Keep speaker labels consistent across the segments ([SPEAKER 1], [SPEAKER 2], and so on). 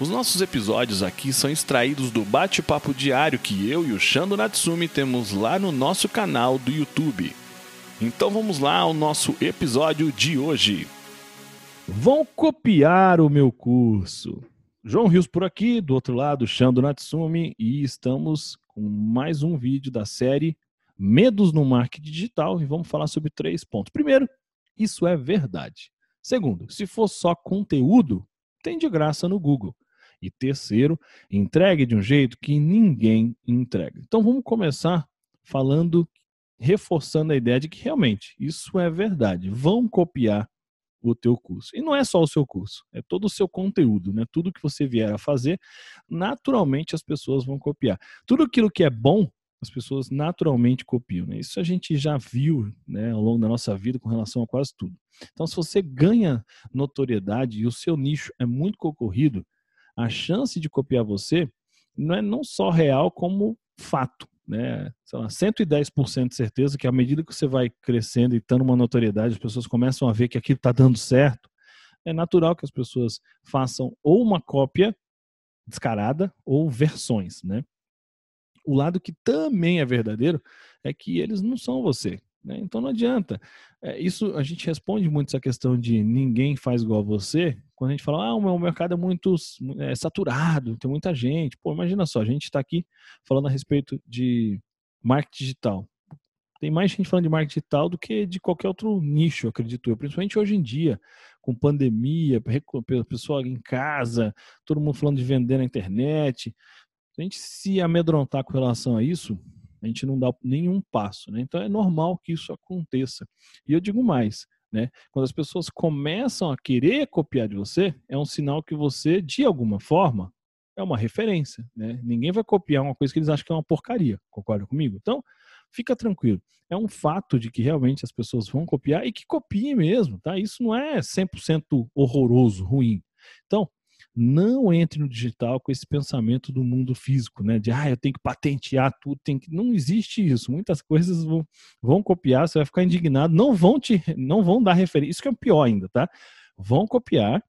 [SPEAKER 1] Os nossos episódios aqui são extraídos do bate-papo diário que eu e o Shando Natsumi temos lá no nosso canal do YouTube. Então vamos lá ao nosso episódio de hoje.
[SPEAKER 2] Vão copiar o meu curso. João Rios por aqui, do outro lado, Shando Natsumi, e estamos com mais um vídeo da série Medos no Marketing Digital e vamos falar sobre três pontos. Primeiro, isso é verdade. Segundo, se for só conteúdo, tem de graça no Google. E terceiro, entregue de um jeito que ninguém entrega. Então vamos começar falando, reforçando a ideia de que realmente isso é verdade. Vão copiar o teu curso. E não é só o seu curso, é todo o seu conteúdo, né? Tudo que você vier a fazer, naturalmente as pessoas vão copiar. Tudo aquilo que é bom, as pessoas naturalmente copiam. Né? Isso a gente já viu né, ao longo da nossa vida com relação a quase tudo. Então, se você ganha notoriedade e o seu nicho é muito concorrido, a chance de copiar você não é não só real como fato. Né? Sei lá, 110% de certeza que à medida que você vai crescendo e tendo uma notoriedade, as pessoas começam a ver que aquilo está dando certo, é natural que as pessoas façam ou uma cópia descarada ou versões, né? O lado que também é verdadeiro é que eles não são você. Né? Então não adianta. É, isso a gente responde muito essa questão de ninguém faz igual a você. Quando a gente fala, ah, o meu mercado é muito é, saturado, tem muita gente. Pô, imagina só, a gente está aqui falando a respeito de marketing digital. Tem mais gente falando de marketing digital do que de qualquer outro nicho, acredito eu. Principalmente hoje em dia, com pandemia, pessoal em casa, todo mundo falando de vender na internet. Se a gente se amedrontar com relação a isso, a gente não dá nenhum passo. Né? Então é normal que isso aconteça. E eu digo mais, né? Quando as pessoas começam a querer copiar de você, é um sinal que você, de alguma forma, é uma referência. Né? Ninguém vai copiar uma coisa que eles acham que é uma porcaria. Concorda comigo? Então, fica tranquilo. É um fato de que realmente as pessoas vão copiar e que copiem mesmo, tá? Isso não é 100% horroroso, ruim. Então, não entre no digital com esse pensamento do mundo físico, né? De ah, eu tenho que patentear tudo, tem que. Não existe isso. Muitas coisas vão, vão copiar, você vai ficar indignado, não vão te, não vão dar referência. Isso que é o pior ainda, tá? Vão copiar,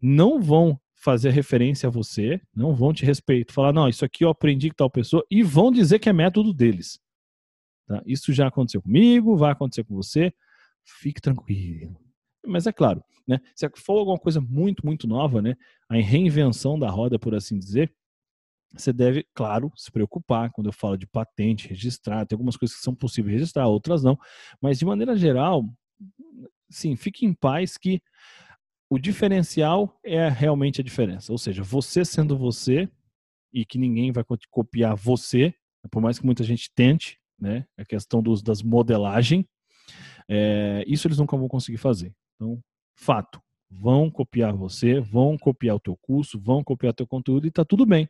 [SPEAKER 2] não vão fazer referência a você, não vão te respeitar, falar, não, isso aqui eu aprendi com tal pessoa, e vão dizer que é método deles. Tá? Isso já aconteceu comigo, vai acontecer com você. Fique tranquilo. Mas é claro, né? Se for alguma coisa muito, muito nova, né? A reinvenção da roda, por assim dizer, você deve, claro, se preocupar quando eu falo de patente, registrar. Tem algumas coisas que são possíveis registrar, outras não. Mas, de maneira geral, sim, fique em paz que o diferencial é realmente a diferença. Ou seja, você sendo você e que ninguém vai copiar você, por mais que muita gente tente, né? A questão dos, das modelagem, é, isso eles nunca vão conseguir fazer. Então, fato, vão copiar você, vão copiar o teu curso, vão copiar teu conteúdo e está tudo bem.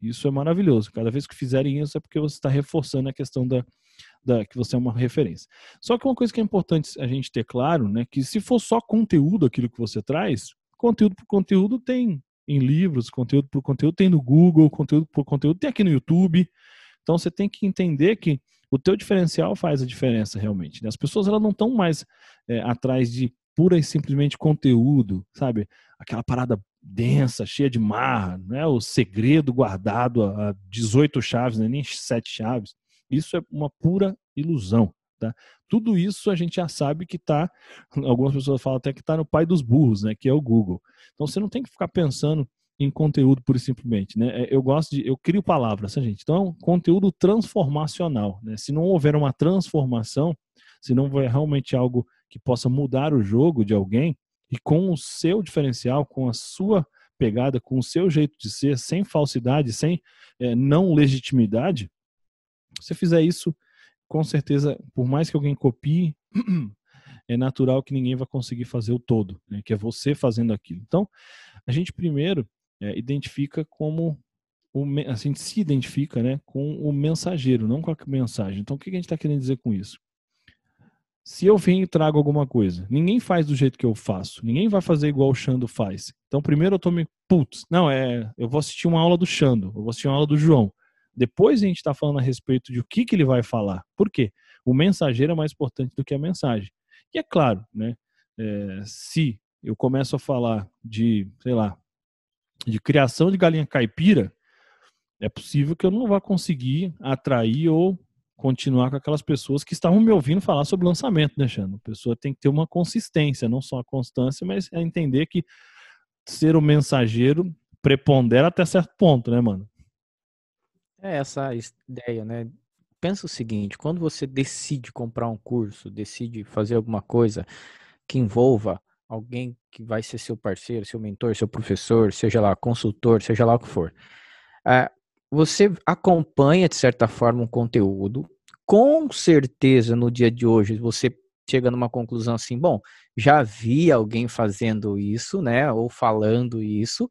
[SPEAKER 2] Isso é maravilhoso. Cada vez que fizerem isso é porque você está reforçando a questão da, da, que você é uma referência. Só que uma coisa que é importante a gente ter claro, né, que se for só conteúdo aquilo que você traz, conteúdo por conteúdo tem em livros, conteúdo por conteúdo tem no Google, conteúdo por conteúdo tem aqui no YouTube. Então você tem que entender que o teu diferencial faz a diferença realmente. Né? As pessoas elas não estão mais é, atrás de pura e simplesmente conteúdo, sabe? Aquela parada densa, cheia de marra, né? o segredo guardado a 18 chaves, né? nem sete chaves. Isso é uma pura ilusão. Tá? Tudo isso a gente já sabe que está, algumas pessoas falam até que está no pai dos burros, né? que é o Google. Então você não tem que ficar pensando em conteúdo pura e simplesmente, né? É, eu gosto de, eu crio palavras, tá, gente? Então é um conteúdo transformacional, né? Se não houver uma transformação, se não houver realmente algo que possa mudar o jogo de alguém e com o seu diferencial, com a sua pegada, com o seu jeito de ser, sem falsidade, sem é, não legitimidade, você fizer isso, com certeza, por mais que alguém copie, é natural que ninguém vai conseguir fazer o todo, né, que é você fazendo aquilo. Então, a gente primeiro é, identifica como a gente se identifica né, com o mensageiro, não com a mensagem. Então, o que a gente está querendo dizer com isso? Se eu venho e trago alguma coisa, ninguém faz do jeito que eu faço, ninguém vai fazer igual o Xando faz. Então, primeiro eu tô me. Putz, não, é. Eu vou assistir uma aula do Xando, eu vou assistir uma aula do João. Depois a gente está falando a respeito de o que, que ele vai falar. Por quê? O mensageiro é mais importante do que a mensagem. E é claro, né? É, se eu começo a falar de, sei lá, de criação de galinha caipira, é possível que eu não vá conseguir atrair ou continuar com aquelas pessoas que estavam me ouvindo falar sobre lançamento, né, Xano? A pessoa tem que ter uma consistência, não só a constância, mas é entender que ser o mensageiro prepondera até certo ponto, né, mano?
[SPEAKER 3] É essa ideia, né? Pensa o seguinte, quando você decide comprar um curso, decide fazer alguma coisa que envolva alguém que vai ser seu parceiro, seu mentor, seu professor, seja lá consultor, seja lá o que for. É, você acompanha, de certa forma, um conteúdo. Com certeza, no dia de hoje, você chega numa conclusão assim: bom, já vi alguém fazendo isso, né? Ou falando isso,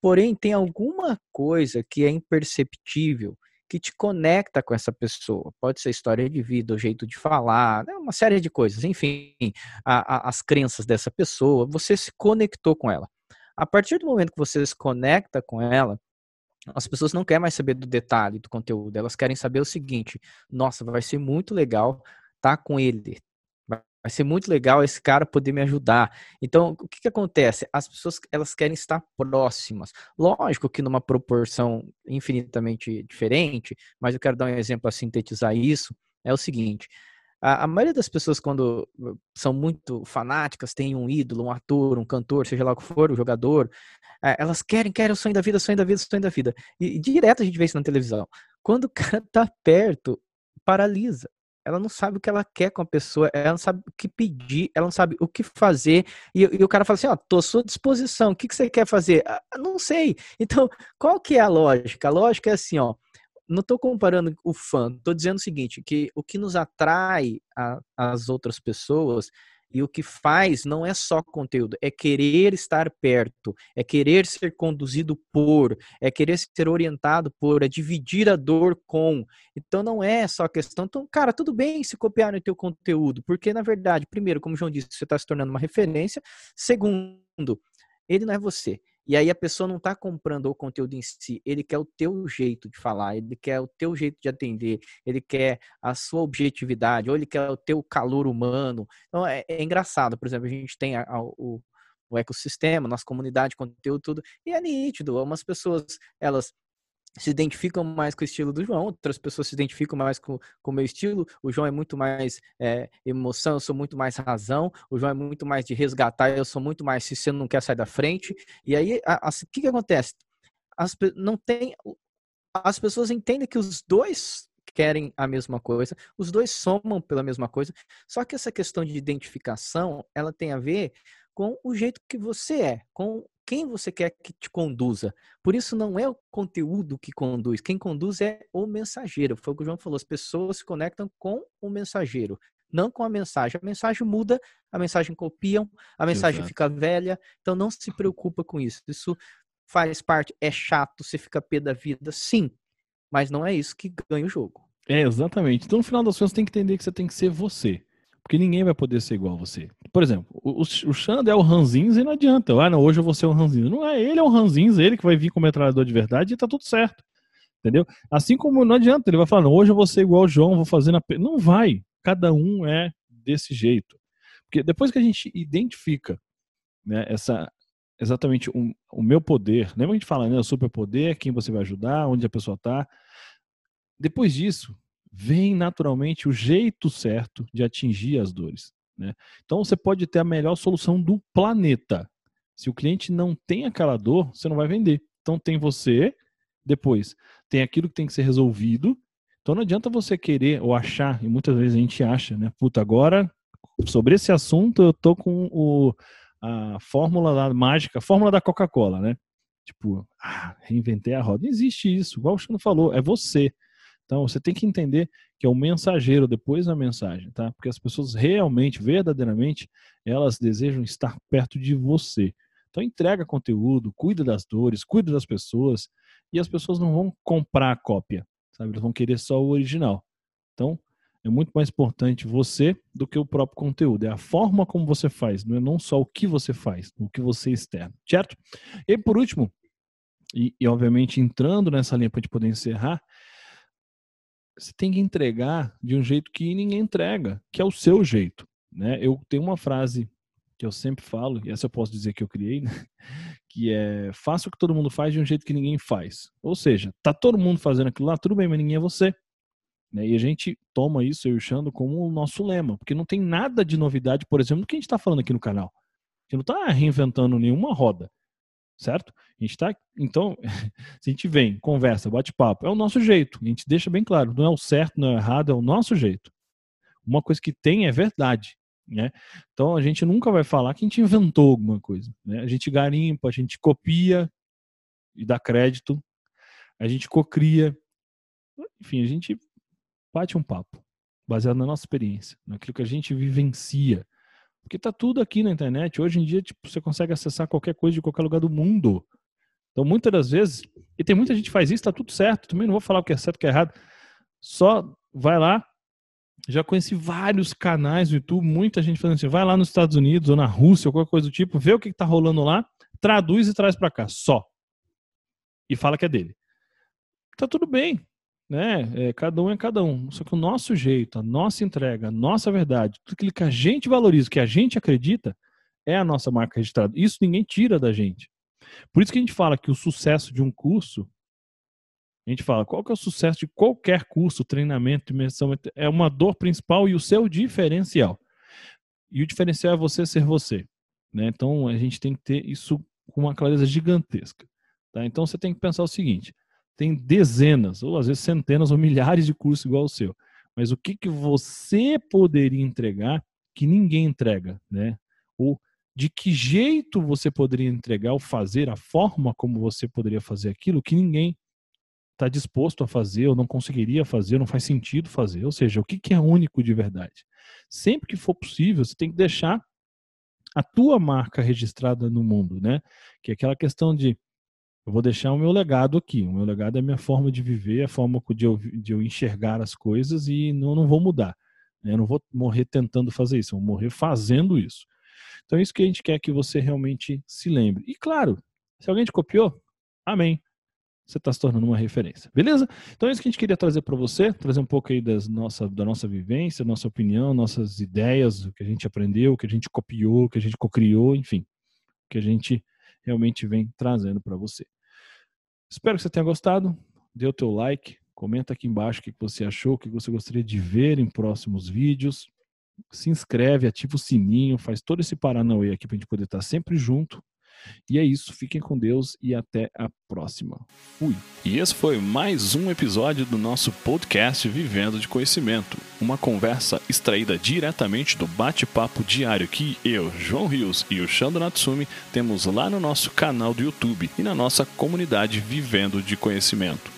[SPEAKER 3] porém, tem alguma coisa que é imperceptível que te conecta com essa pessoa. Pode ser história de vida, o jeito de falar, né, uma série de coisas. Enfim, a, a, as crenças dessa pessoa, você se conectou com ela. A partir do momento que você se conecta com ela, as pessoas não querem mais saber do detalhe do conteúdo, elas querem saber o seguinte: nossa, vai ser muito legal estar tá com ele, vai ser muito legal esse cara poder me ajudar. Então, o que, que acontece? As pessoas elas querem estar próximas. Lógico que numa proporção infinitamente diferente, mas eu quero dar um exemplo a sintetizar isso. É o seguinte: a, a maioria das pessoas, quando são muito fanáticas, tem um ídolo, um ator, um cantor, seja lá o que for, o um jogador, é, elas querem, querem o sonho da vida, sonho da vida, sonho da vida. E, e direto a gente vê isso na televisão. Quando o cara tá perto, paralisa ela não sabe o que ela quer com a pessoa, ela não sabe o que pedir, ela não sabe o que fazer, e, e o cara fala assim, ó, tô à sua disposição, o que, que você quer fazer? Ah, não sei. Então, qual que é a lógica? A lógica é assim, ó, não estou comparando o fã, estou dizendo o seguinte, que o que nos atrai às outras pessoas e o que faz não é só conteúdo, é querer estar perto, é querer ser conduzido por, é querer ser orientado por, é dividir a dor com. Então não é só questão. Então, cara, tudo bem se copiar no teu conteúdo, porque na verdade, primeiro, como o João disse, você está se tornando uma referência. Segundo, ele não é você. E aí a pessoa não está comprando o conteúdo em si, ele quer o teu jeito de falar, ele quer o teu jeito de atender, ele quer a sua objetividade, ou ele quer o teu calor humano. Então é, é engraçado, por exemplo, a gente tem a, a, o, o ecossistema, nossa comunidade, conteúdo, tudo, e é nítido. Algumas pessoas, elas se identificam mais com o estilo do João, outras pessoas se identificam mais com o meu estilo. O João é muito mais é, emoção, eu sou muito mais razão. O João é muito mais de resgatar, eu sou muito mais se você não quer sair da frente. E aí, o que, que acontece? As, não tem, as pessoas entendem que os dois querem a mesma coisa, os dois somam pela mesma coisa. Só que essa questão de identificação, ela tem a ver com o jeito que você é, com quem você quer que te conduza. Por isso não é o conteúdo que conduz, quem conduz é o mensageiro. Foi o que o João falou, as pessoas se conectam com o mensageiro, não com a mensagem. A mensagem muda, a mensagem copiam, a mensagem Exato. fica velha, então não se preocupa com isso. Isso faz parte, é chato, você fica pé da vida, sim, mas não é isso que ganha o jogo.
[SPEAKER 2] É, exatamente. Então, no final das contas, você tem que entender que você tem que ser você. Porque ninguém vai poder ser igual a você. Por exemplo, o, o Xande é o Ranzins e não adianta. Ah, não, hoje eu vou ser o Ranzins. Não é ele, é o Ranzins, ele que vai vir como metralhador de verdade e tá tudo certo. Entendeu? Assim como não adianta, ele vai falar, não, hoje eu vou ser igual o João, vou fazer na. Não vai. Cada um é desse jeito. Porque depois que a gente identifica né, essa, exatamente o, o meu poder, lembra que a gente fala, né? O superpoder, quem você vai ajudar, onde a pessoa está. Depois disso, vem naturalmente o jeito certo de atingir as dores. Né? Então você pode ter a melhor solução do planeta. Se o cliente não tem aquela dor, você não vai vender. Então tem você, depois tem aquilo que tem que ser resolvido. Então não adianta você querer ou achar, e muitas vezes a gente acha, né? Puta, agora sobre esse assunto eu tô com o, a fórmula da mágica, a fórmula da Coca-Cola, né? Tipo, ah, reinventei a roda. Não existe isso, igual o Chano falou, é você. Então você tem que entender que é o mensageiro depois da mensagem, tá? Porque as pessoas realmente, verdadeiramente, elas desejam estar perto de você. Então entrega conteúdo, cuida das dores, cuida das pessoas e as pessoas não vão comprar a cópia, sabe? Eles vão querer só o original. Então é muito mais importante você do que o próprio conteúdo. É a forma como você faz, não é não só o que você faz, o que você externa, certo? E por último, e, e obviamente entrando nessa linha para a gente poder encerrar, você tem que entregar de um jeito que ninguém entrega, que é o seu jeito. Né? Eu tenho uma frase que eu sempre falo, e essa eu posso dizer que eu criei, né? que é faça o que todo mundo faz de um jeito que ninguém faz. Ou seja, tá todo mundo fazendo aquilo lá, tudo bem, mas ninguém é você. Né? E a gente toma isso, eu e o Xando, como o nosso lema, porque não tem nada de novidade, por exemplo, do que a gente está falando aqui no canal. A gente não está reinventando nenhuma roda, certo? A gente está, então, se a gente vem, conversa, bate papo, é o nosso jeito. A gente deixa bem claro, não é o certo, não é o errado, é o nosso jeito. Uma coisa que tem é verdade. Né? Então a gente nunca vai falar que a gente inventou alguma coisa. Né? A gente garimpa, a gente copia e dá crédito, a gente cocria, enfim, a gente bate um papo baseado na nossa experiência, naquilo que a gente vivencia. Porque tá tudo aqui na internet. Hoje em dia, tipo, você consegue acessar qualquer coisa de qualquer lugar do mundo. Então, muitas das vezes, e tem muita gente que faz isso, tá tudo certo. Também não vou falar o que é certo e o que é errado. Só vai lá, já conheci vários canais do YouTube, muita gente fazendo assim, vai lá nos Estados Unidos ou na Rússia ou qualquer coisa do tipo, vê o que está rolando lá, traduz e traz para cá, só. E fala que é dele. Tá tudo bem, né? É, cada um é cada um. Só que o nosso jeito, a nossa entrega, a nossa verdade, tudo aquilo que a gente valoriza, que a gente acredita, é a nossa marca registrada. Isso ninguém tira da gente. Por isso que a gente fala que o sucesso de um curso a gente fala, qual que é o sucesso de qualquer curso, treinamento, imersão? É uma dor principal e o seu diferencial. E o diferencial é você ser você. Né? Então, a gente tem que ter isso com uma clareza gigantesca. Tá? Então, você tem que pensar o seguinte, tem dezenas, ou às vezes centenas ou milhares de cursos igual ao seu. Mas o que, que você poderia entregar que ninguém entrega? Né? Ou de que jeito você poderia entregar ou fazer, a forma como você poderia fazer aquilo que ninguém está disposto a fazer ou não conseguiria fazer, não faz sentido fazer. Ou seja, o que, que é único de verdade? Sempre que for possível, você tem que deixar a tua marca registrada no mundo, né? Que é aquela questão de eu vou deixar o meu legado aqui. O meu legado é a minha forma de viver, a forma de eu, de eu enxergar as coisas e não, não vou mudar. Né? Eu não vou morrer tentando fazer isso, eu vou morrer fazendo isso. Então é isso que a gente quer que você realmente se lembre. E claro, se alguém te copiou, amém você está se tornando uma referência. Beleza? Então é isso que a gente queria trazer para você, trazer um pouco aí das nossa, da nossa vivência, nossa opinião, nossas ideias, o que a gente aprendeu, o que a gente copiou, o que a gente cocriou, enfim, o que a gente realmente vem trazendo para você. Espero que você tenha gostado. Dê o teu like, comenta aqui embaixo o que você achou, o que você gostaria de ver em próximos vídeos. Se inscreve, ativa o sininho, faz todo esse paranauê aqui para a gente poder estar sempre junto. E é isso, fiquem com Deus e até a próxima. Fui.
[SPEAKER 1] E esse foi mais um episódio do nosso podcast Vivendo de Conhecimento, uma conversa extraída diretamente do bate-papo diário que eu, João Rios e o Shando Natsumi temos lá no nosso canal do YouTube e na nossa comunidade Vivendo de Conhecimento.